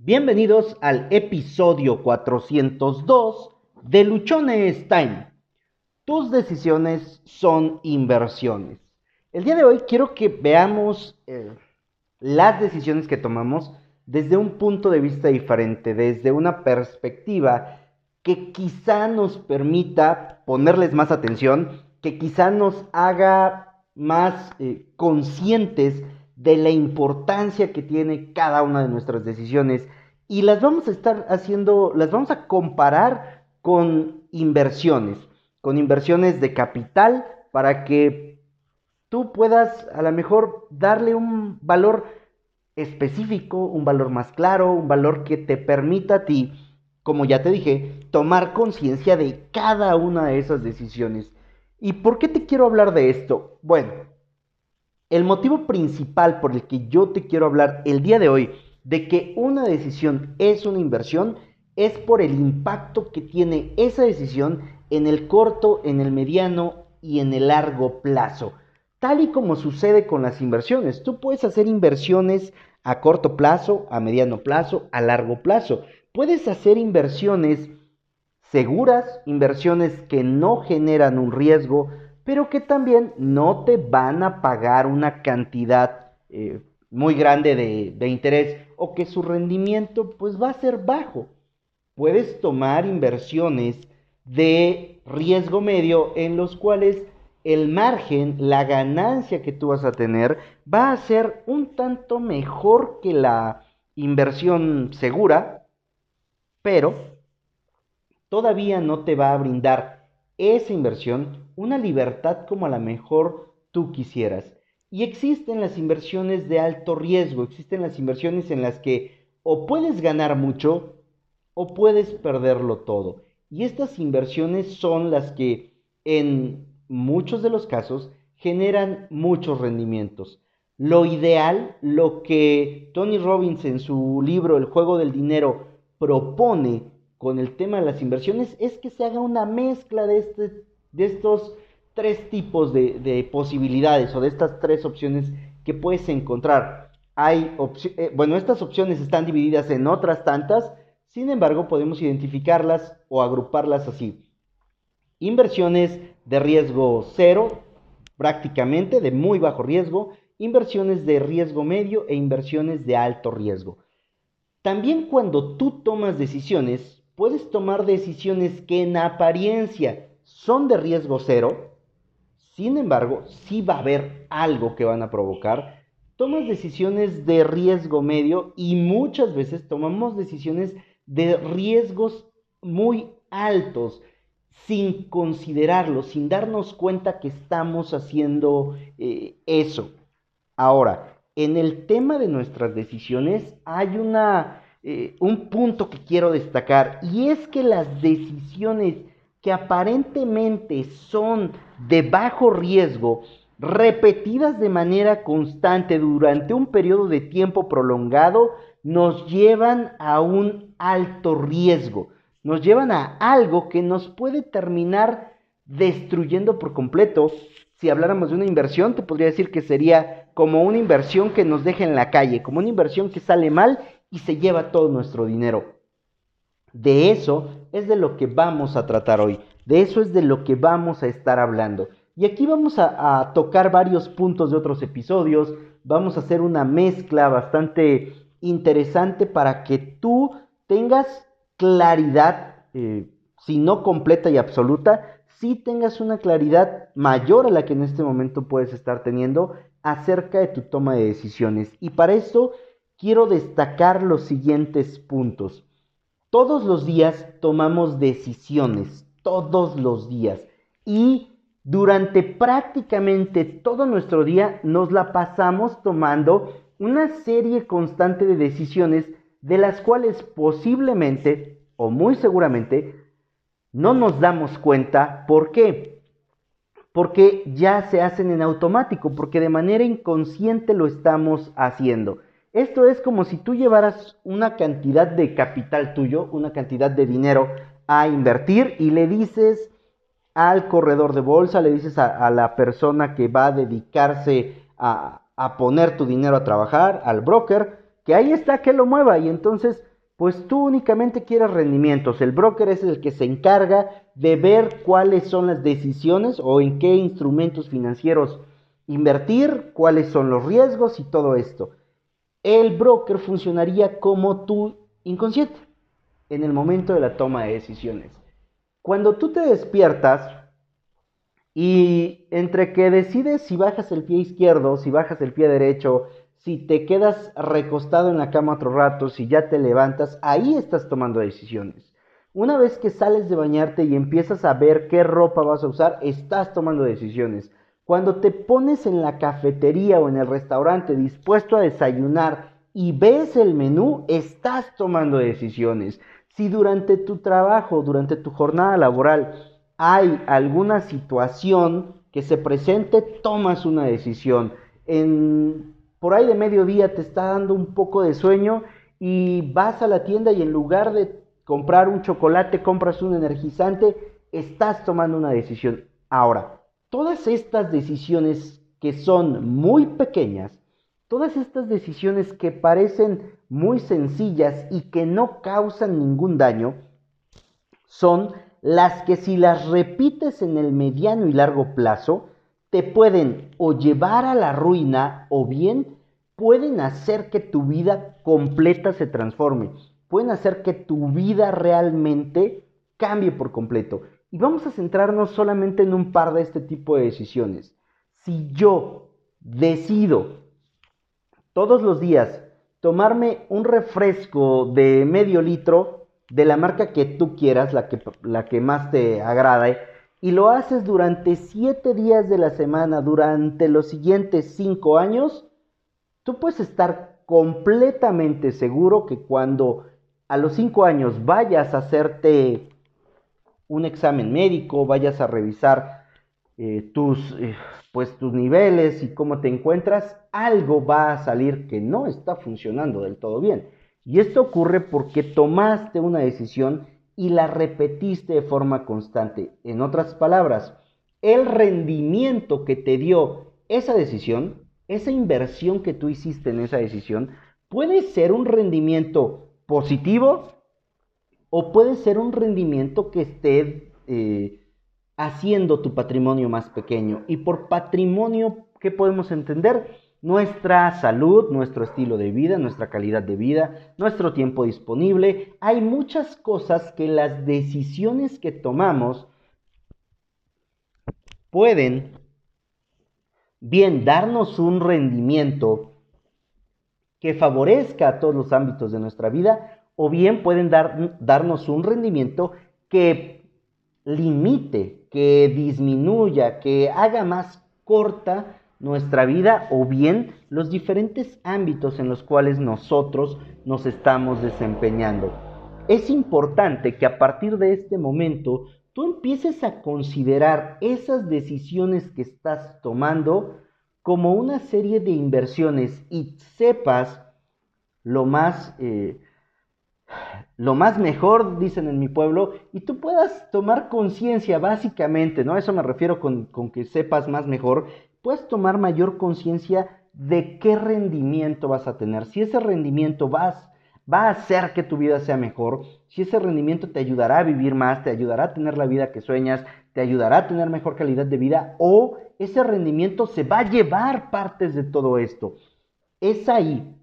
Bienvenidos al episodio 402 de Luchones Time. Tus decisiones son inversiones. El día de hoy quiero que veamos eh, las decisiones que tomamos desde un punto de vista diferente, desde una perspectiva que quizá nos permita ponerles más atención, que quizá nos haga más eh, conscientes de la importancia que tiene cada una de nuestras decisiones y las vamos a estar haciendo, las vamos a comparar con inversiones, con inversiones de capital para que tú puedas a lo mejor darle un valor específico, un valor más claro, un valor que te permita a ti, como ya te dije, tomar conciencia de cada una de esas decisiones. ¿Y por qué te quiero hablar de esto? Bueno, el motivo principal por el que yo te quiero hablar el día de hoy de que una decisión es una inversión es por el impacto que tiene esa decisión en el corto, en el mediano y en el largo plazo. Tal y como sucede con las inversiones, tú puedes hacer inversiones a corto plazo, a mediano plazo, a largo plazo. Puedes hacer inversiones seguras, inversiones que no generan un riesgo, pero que también no te van a pagar una cantidad eh, muy grande de, de interés o que su rendimiento pues va a ser bajo. Puedes tomar inversiones de riesgo medio en los cuales el margen, la ganancia que tú vas a tener va a ser un tanto mejor que la inversión segura, pero todavía no te va a brindar esa inversión una libertad como a lo mejor tú quisieras. Y existen las inversiones de alto riesgo, existen las inversiones en las que o puedes ganar mucho o puedes perderlo todo. Y estas inversiones son las que en muchos de los casos generan muchos rendimientos. Lo ideal, lo que Tony Robbins en su libro El juego del dinero propone con el tema de las inversiones es que se haga una mezcla de, este, de estos tres tipos de, posibilidades o de estas tres opciones que puedes encontrar. Hay eh, bueno, estas opciones están divididas en otras tantas, sin embargo podemos identificarlas o agruparlas así. Inversiones de riesgo cero, prácticamente de muy bajo riesgo, inversiones de riesgo medio e inversiones de alto riesgo. También cuando tú tomas decisiones, puedes tomar decisiones que en apariencia son de riesgo cero, sin embargo, sí va a haber algo que van a provocar. Tomas decisiones de riesgo medio y muchas veces tomamos decisiones de riesgos muy altos sin considerarlo, sin darnos cuenta que estamos haciendo eh, eso. Ahora, en el tema de nuestras decisiones hay una eh, un punto que quiero destacar y es que las decisiones que aparentemente son de bajo riesgo, repetidas de manera constante durante un periodo de tiempo prolongado, nos llevan a un alto riesgo, nos llevan a algo que nos puede terminar destruyendo por completo. Si habláramos de una inversión, te podría decir que sería como una inversión que nos deja en la calle, como una inversión que sale mal y se lleva todo nuestro dinero. De eso es de lo que vamos a tratar hoy, de eso es de lo que vamos a estar hablando. Y aquí vamos a, tocar varios puntos de otros episodios, vamos a hacer una mezcla bastante interesante para que tú tengas claridad, eh, si no completa y absoluta, si tengas una claridad mayor a la que en este momento puedes estar teniendo acerca de tu toma de decisiones. Y para eso quiero destacar los siguientes puntos. Todos los días tomamos decisiones, todos los días. Y durante prácticamente todo nuestro día nos la pasamos tomando una serie constante de decisiones de las cuales posiblemente o muy seguramente no nos damos cuenta. ¿Por qué? Porque ya se hacen en automático, porque de manera inconsciente lo estamos haciendo. Esto es como si tú llevaras una cantidad de capital tuyo, una cantidad de dinero a invertir y le dices al corredor de bolsa, le dices a, la persona que va a dedicarse a, a poner tu dinero a trabajar, al broker, que ahí está, que lo mueva. Y entonces pues tú únicamente quieres rendimientos. El broker es el que se encarga de ver cuáles son las decisiones o en qué instrumentos financieros invertir, cuáles son los riesgos y todo esto. El broker funcionaría como tu inconsciente en el momento de la toma de decisiones. Cuando tú te despiertas y entre que decides si bajas el pie izquierdo, si bajas el pie derecho, si te quedas recostado en la cama otro rato, si ya te levantas, ahí estás tomando decisiones. Una vez que sales de bañarte y empiezas a ver qué ropa vas a usar, estás tomando decisiones. Cuando te pones en la cafetería o en el restaurante dispuesto a desayunar y ves el menú, estás tomando decisiones. Si durante tu trabajo, durante tu jornada laboral, hay alguna situación que se presente, tomas una decisión. En por ahí de mediodía te está dando un poco de sueño y vas a la tienda y en lugar de comprar un chocolate, compras un energizante, estás tomando una decisión. Ahora, todas estas decisiones que son muy pequeñas, todas estas decisiones que parecen muy sencillas y que no causan ningún daño, son las que si las repites en el mediano y largo plazo, te pueden o llevar a la ruina o bien pueden hacer que tu vida completa se transforme, pueden hacer que tu vida realmente cambie por completo. Y vamos a centrarnos solamente en un par de este tipo de decisiones. Si yo decido todos los días tomarme un refresco de medio litro de la marca que tú quieras, la que, la que más te agrade, y lo haces durante siete días de la semana, durante los siguientes cinco años, tú puedes estar completamente seguro que cuando a los cinco años vayas a hacerte un examen médico, vayas a revisar eh, tus, eh, pues, tus niveles y cómo te encuentras, algo va a salir que no está funcionando del todo bien. Y esto ocurre porque tomaste una decisión y la repetiste de forma constante. En otras palabras, el rendimiento que te dio esa decisión, esa inversión que tú hiciste en esa decisión, puede ser un rendimiento positivo o puede ser un rendimiento que esté eh, haciendo tu patrimonio más pequeño. Y por patrimonio, ¿qué podemos entender? nuestra salud, nuestro estilo de vida, nuestra calidad de vida, nuestro tiempo disponible. Hay muchas cosas que las decisiones que tomamos pueden bien darnos un rendimiento que favorezca a todos los ámbitos de nuestra vida o bien pueden dar, darnos un rendimiento que limite, que disminuya, que haga más corta nuestra vida o bien los diferentes ámbitos en los cuales nosotros nos estamos desempeñando. Es importante que a partir de este momento tú empieces a considerar esas decisiones que estás tomando como una serie de inversiones y sepas lo más, eh, lo más mejor, dicen en mi pueblo, y tú puedas tomar conciencia básicamente, ¿no? Eso me refiero con, con que sepas más mejor, puedes tomar mayor conciencia de qué rendimiento vas a tener. Si ese rendimiento vas, va a hacer que tu vida sea mejor, si ese rendimiento te ayudará a vivir más, te ayudará a tener la vida que sueñas, te ayudará a tener mejor calidad de vida o ese rendimiento se va a llevar partes de todo esto. Es ahí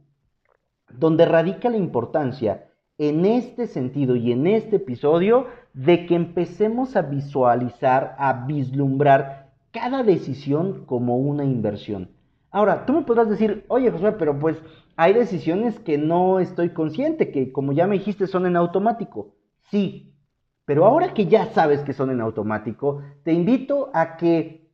donde radica la importancia en este sentido y en este episodio de que empecemos a visualizar, a vislumbrar cada decisión como una inversión. Ahora, tú me podrás decir, oye Josué, pero pues hay decisiones que no estoy consciente, que como ya me dijiste son en automático. Sí, pero ahora que ya sabes que son en automático, te invito a que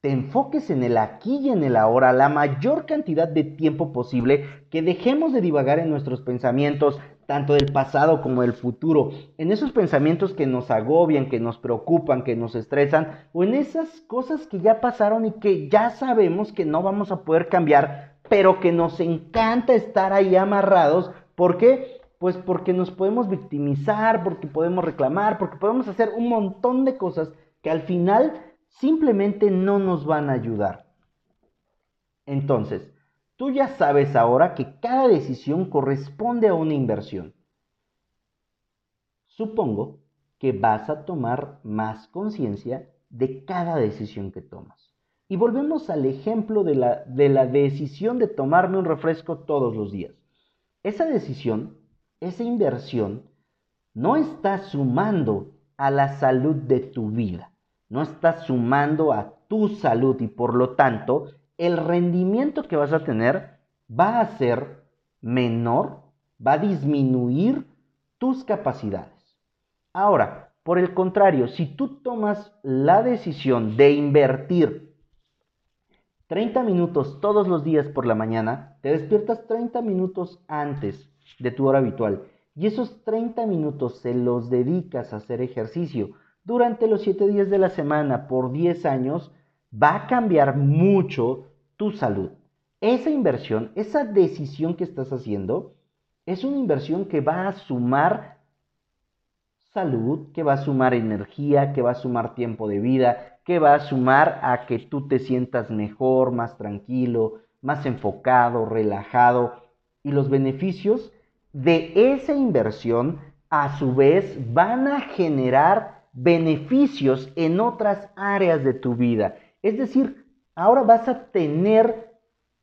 te enfoques en el aquí y en el ahora la mayor cantidad de tiempo posible, que dejemos de divagar en nuestros pensamientos, tanto del pasado como del futuro, en esos pensamientos que nos agobian, que nos preocupan, que nos estresan, o en esas cosas que ya pasaron y que ya sabemos que no vamos a poder cambiar, pero que nos encanta estar ahí amarrados. ¿Por qué? Pues porque nos podemos victimizar, porque podemos reclamar, porque podemos hacer un montón de cosas que al final simplemente no nos van a ayudar. Entonces, Tú ya sabes ahora que cada decisión corresponde a una inversión. supongo que vas a tomar más conciencia de cada decisión que tomas. Y volvemos al ejemplo de la, de la decisión de tomarme un refresco todos los días. Esa decisión, esa inversión, no está sumando a la salud de tu vida, no está sumando a tu salud y por lo tanto el rendimiento que vas a tener va a ser menor, va a disminuir tus capacidades. Ahora, por el contrario, si tú tomas la decisión de invertir 30 minutos todos los días por la mañana, te despiertas 30 minutos antes de tu hora habitual y esos 30 minutos se los dedicas a hacer ejercicio durante los 7 días de la semana por 10 años, va a cambiar mucho tu salud. Esa inversión, esa decisión que estás haciendo, es una inversión que va a sumar salud, que va a sumar energía, que va a sumar tiempo de vida, que va a sumar a que tú te sientas mejor, más tranquilo, más enfocado, relajado. Y los beneficios de esa inversión, a su vez, van a generar beneficios en otras áreas de tu vida. Es decir, ahora vas a tener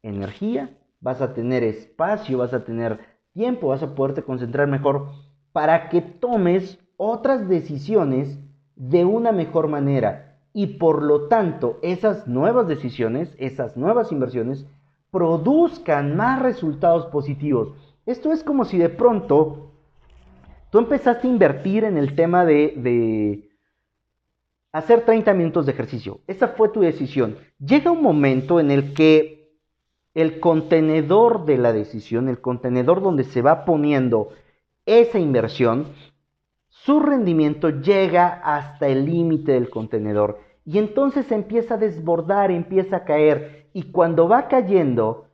energía, vas a tener espacio, vas a tener tiempo, vas a poderte concentrar mejor para que tomes otras decisiones de una mejor manera. Y por lo tanto, esas nuevas decisiones, esas nuevas inversiones, produzcan más resultados positivos. Esto es como si de pronto tú empezaste a invertir en el tema de, de hacer 30 minutos de ejercicio. Esa fue tu decisión. Llega un momento en el que el contenedor de la decisión, el contenedor donde se va poniendo esa inversión, su rendimiento llega hasta el límite del contenedor y entonces empieza a desbordar, empieza a caer y cuando va cayendo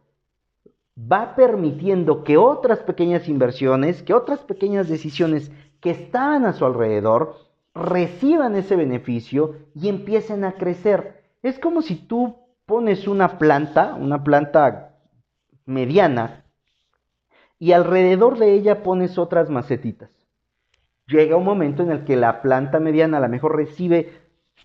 va permitiendo que otras pequeñas inversiones, que otras pequeñas decisiones que estaban a su alrededor reciban ese beneficio y empiecen a crecer. Es como si tú pones una planta, una planta mediana, y alrededor de ella pones otras macetitas llega un momento en el que la planta mediana a lo mejor recibe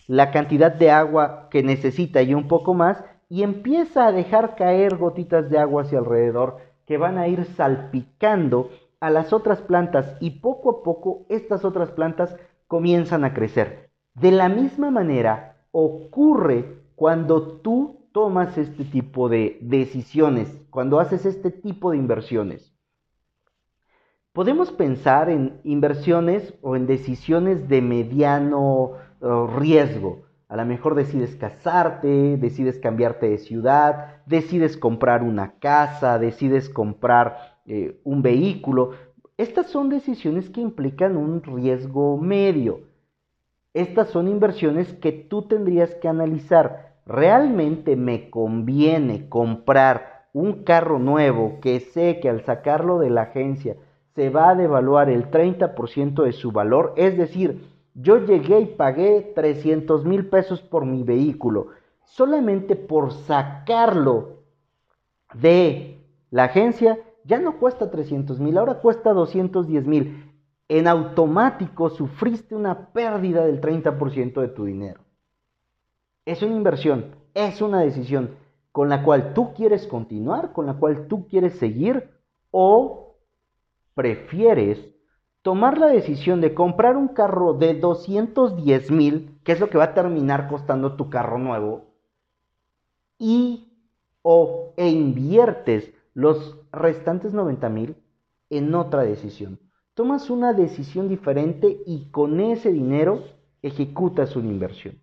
la cantidad de agua que necesita y un poco más y empieza a dejar caer gotitas de agua hacia alrededor que van a ir salpicando a las otras plantas y poco a poco estas otras plantas comienzan a crecer. De la misma manera ocurre cuando tú tomas este tipo de decisiones, cuando haces este tipo de inversiones. Podemos pensar en inversiones o en decisiones de mediano eh, riesgo. A lo mejor decides casarte, decides cambiarte de ciudad, decides comprar una casa, decides comprar eh, un vehículo. Estas son decisiones que implican un riesgo medio. Estas son inversiones que tú tendrías que analizar. ¿Realmente me conviene comprar un carro nuevo que sé que al sacarlo de la agencia se va a devaluar el 30% de su valor. Es decir, yo llegué y pagué 300 mil pesos por mi vehículo. Solamente por sacarlo de la agencia ya no cuesta 300 mil, ahora cuesta 210 mil. En automático sufriste una pérdida del 30% de tu dinero. Es una inversión, es una decisión con la cual tú quieres continuar, con la cual tú quieres seguir o prefieres tomar la decisión de comprar un carro de 210 mil, que es lo que va a terminar costando tu carro nuevo, y o e inviertes los restantes 90 mil en otra decisión. Tomas una decisión diferente y con ese dinero ejecutas una inversión.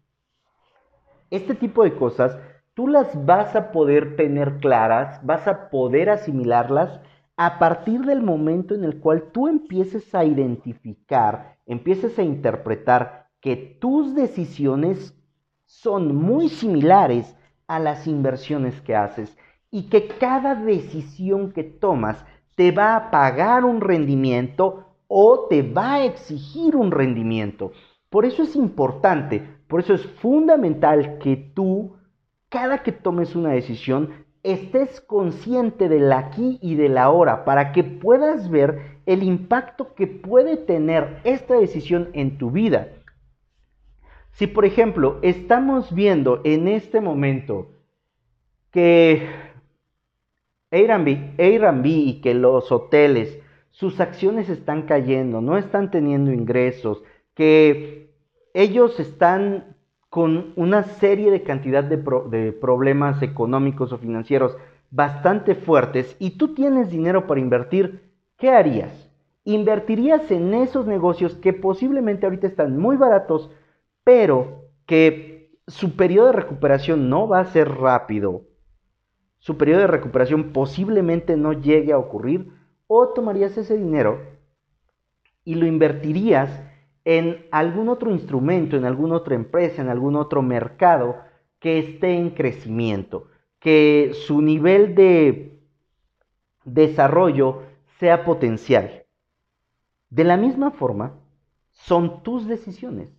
Este tipo de cosas tú las vas a poder tener claras, vas a poder asimilarlas a partir del momento en el cual tú empieces a identificar, empieces a interpretar que tus decisiones son muy similares a las inversiones que haces y que cada decisión que tomas te va a pagar un rendimiento o te va a exigir un rendimiento. Por eso es importante, por eso es fundamental que tú, cada que tomes una decisión, estés consciente del aquí y del ahora para que puedas ver el impacto que puede tener esta decisión en tu vida. Si por ejemplo estamos viendo en este momento que Airbnb, Airbnb y que los hoteles, sus acciones están cayendo, no están teniendo ingresos, que ellos están con una serie de cantidad de, de problemas económicos o financieros bastante fuertes y tú tienes dinero para invertir, ¿qué harías? Invertirías en esos negocios que posiblemente ahorita están muy baratos, pero que su periodo de recuperación no va a ser rápido. Su periodo de recuperación posiblemente no llegue a ocurrir. O tomarías ese dinero y lo invertirías en algún otro instrumento, en alguna otra empresa, en algún otro mercado que esté en crecimiento, que su nivel de desarrollo sea potencial. De la misma forma, son tus decisiones.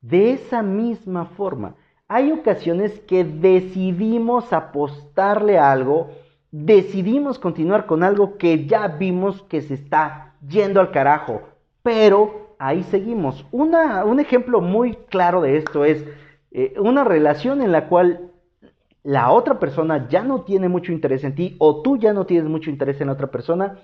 De esa misma forma, hay ocasiones que decidimos apostarle a algo, decidimos continuar con algo que ya vimos que se está yendo al carajo, pero ahí seguimos. un ejemplo muy claro de esto es eh, una relación en la cual la otra persona ya no tiene mucho interés en ti o tú ya no tienes mucho interés en la otra persona,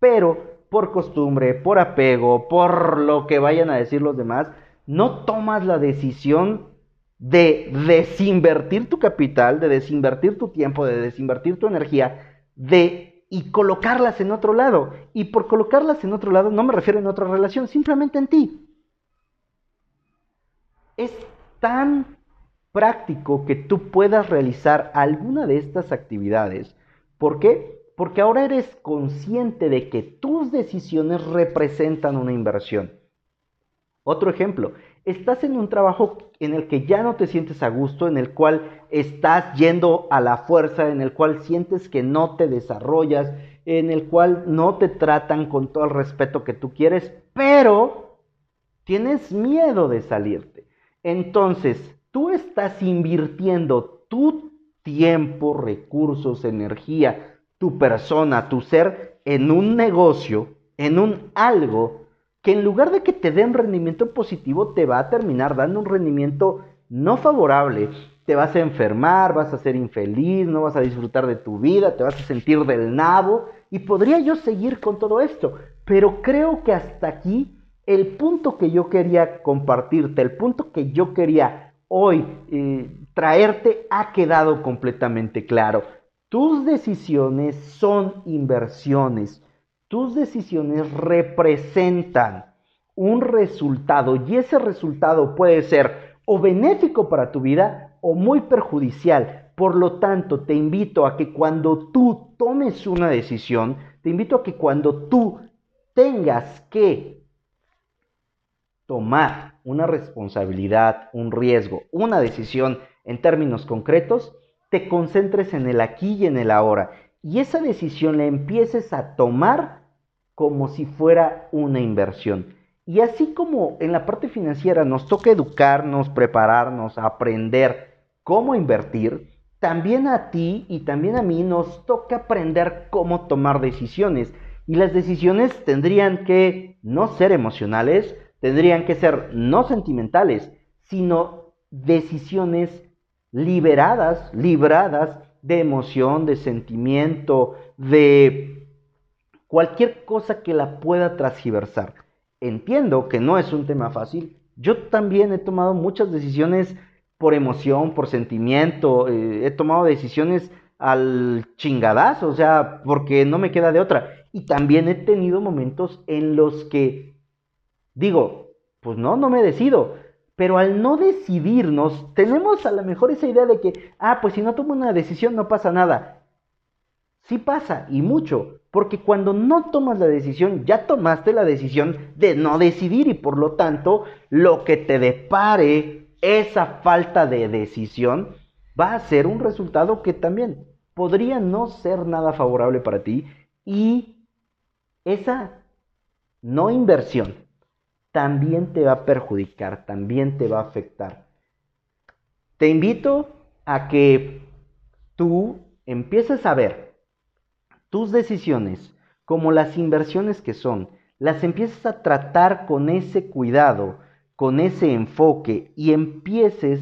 pero por costumbre, por apego, por lo que vayan a decir los demás, no tomas la decisión de desinvertir tu capital, de desinvertir tu tiempo, de desinvertir tu energía, de y colocarlas en otro lado. Y por colocarlas en otro lado no me refiero en otra relación, simplemente en ti. Es tan práctico que tú puedas realizar alguna de estas actividades. ¿Por qué? Porque ahora eres consciente de que tus decisiones representan una inversión. Otro ejemplo, estás en un trabajo en el que ya no te sientes a gusto, en el cual estás yendo a la fuerza, en el cual sientes que no te desarrollas, en el cual no te tratan con todo el respeto que tú quieres, pero tienes miedo de salirte. Entonces, tú estás invirtiendo tu tiempo, recursos, energía, tu persona, tu ser en un negocio, en un algo que en lugar de que te dé un rendimiento positivo, te va a terminar dando un rendimiento no favorable. Te vas a enfermar, vas a ser infeliz, no vas a disfrutar de tu vida, te vas a sentir del nabo. Y podría yo seguir con todo esto, pero creo que hasta aquí el punto que yo quería compartirte, el punto que yo quería hoy eh, traerte ha quedado completamente claro. Tus decisiones son inversiones. Tus decisiones representan un resultado y ese resultado puede ser o benéfico para tu vida o muy perjudicial. Por lo tanto, te invito a que cuando tú tomes una decisión, te invito a que cuando tú tengas que tomar una responsabilidad, un riesgo, una decisión en términos concretos, te concentres en el aquí y en el ahora y esa decisión la empieces a tomar como si fuera una inversión. Y así como en la parte financiera nos toca educarnos, prepararnos, aprender cómo invertir, también a ti y también a mí nos toca aprender cómo tomar decisiones. Y las decisiones tendrían que no ser emocionales, tendrían que ser no sentimentales, sino decisiones liberadas, libradas de emoción, de sentimiento, de cualquier cosa que la pueda transgiversar. Entiendo que no es un tema fácil. Yo también he tomado muchas decisiones por emoción, por sentimiento, eh, he tomado decisiones al chingadazo, o sea, porque no me queda de otra. Y también he tenido momentos en los que digo, pues no, no me decido. Pero al no decidirnos, tenemos a lo mejor esa idea de que, ah, pues si no tomo una decisión no pasa nada. Sí pasa, y mucho, porque cuando no tomas la decisión, ya tomaste la decisión de no decidir y por lo tanto, lo que te depare esa falta de decisión va a ser un resultado que también podría no ser nada favorable para ti y esa no inversión también te va a perjudicar, también te va a afectar. Te invito a que tú empieces a ver tus decisiones como las inversiones que son, las empiezas a tratar con ese cuidado, con ese enfoque y empieces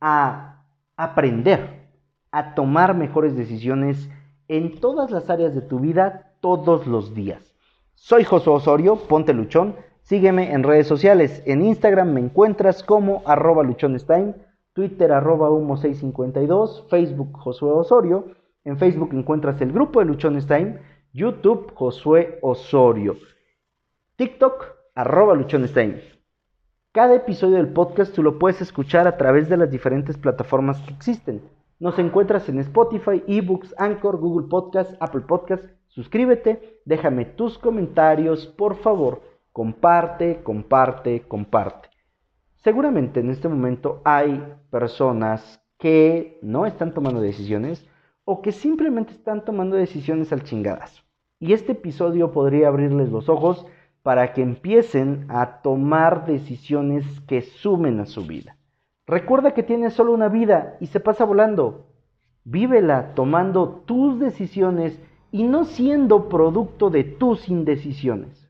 a aprender, a tomar mejores decisiones en todas las áreas de tu vida todos los días. Soy Josué Osorio, ponte luchón, sígueme en redes sociales, en Instagram me encuentras como arroba luchonestime, Twitter arroba humo652, Facebook Josué Osorio, en Facebook encuentras el grupo de Luchones Time, YouTube Josué Osorio, TikTok arroba Luchones Time. Cada episodio del podcast tú lo puedes escuchar a través de las diferentes plataformas que existen. Nos encuentras en Spotify, eBooks, Anchor, Google Podcast, Apple Podcast. Suscríbete, déjame tus comentarios, por favor. Comparte, comparte, comparte. Seguramente en este momento hay personas que no están tomando decisiones o que simplemente están tomando decisiones al chingadazo. Y este episodio podría abrirles los ojos para que empiecen a tomar decisiones que sumen a su vida. Recuerda que tienes solo una vida y se pasa volando. Vívela tomando tus decisiones y no siendo producto de tus indecisiones.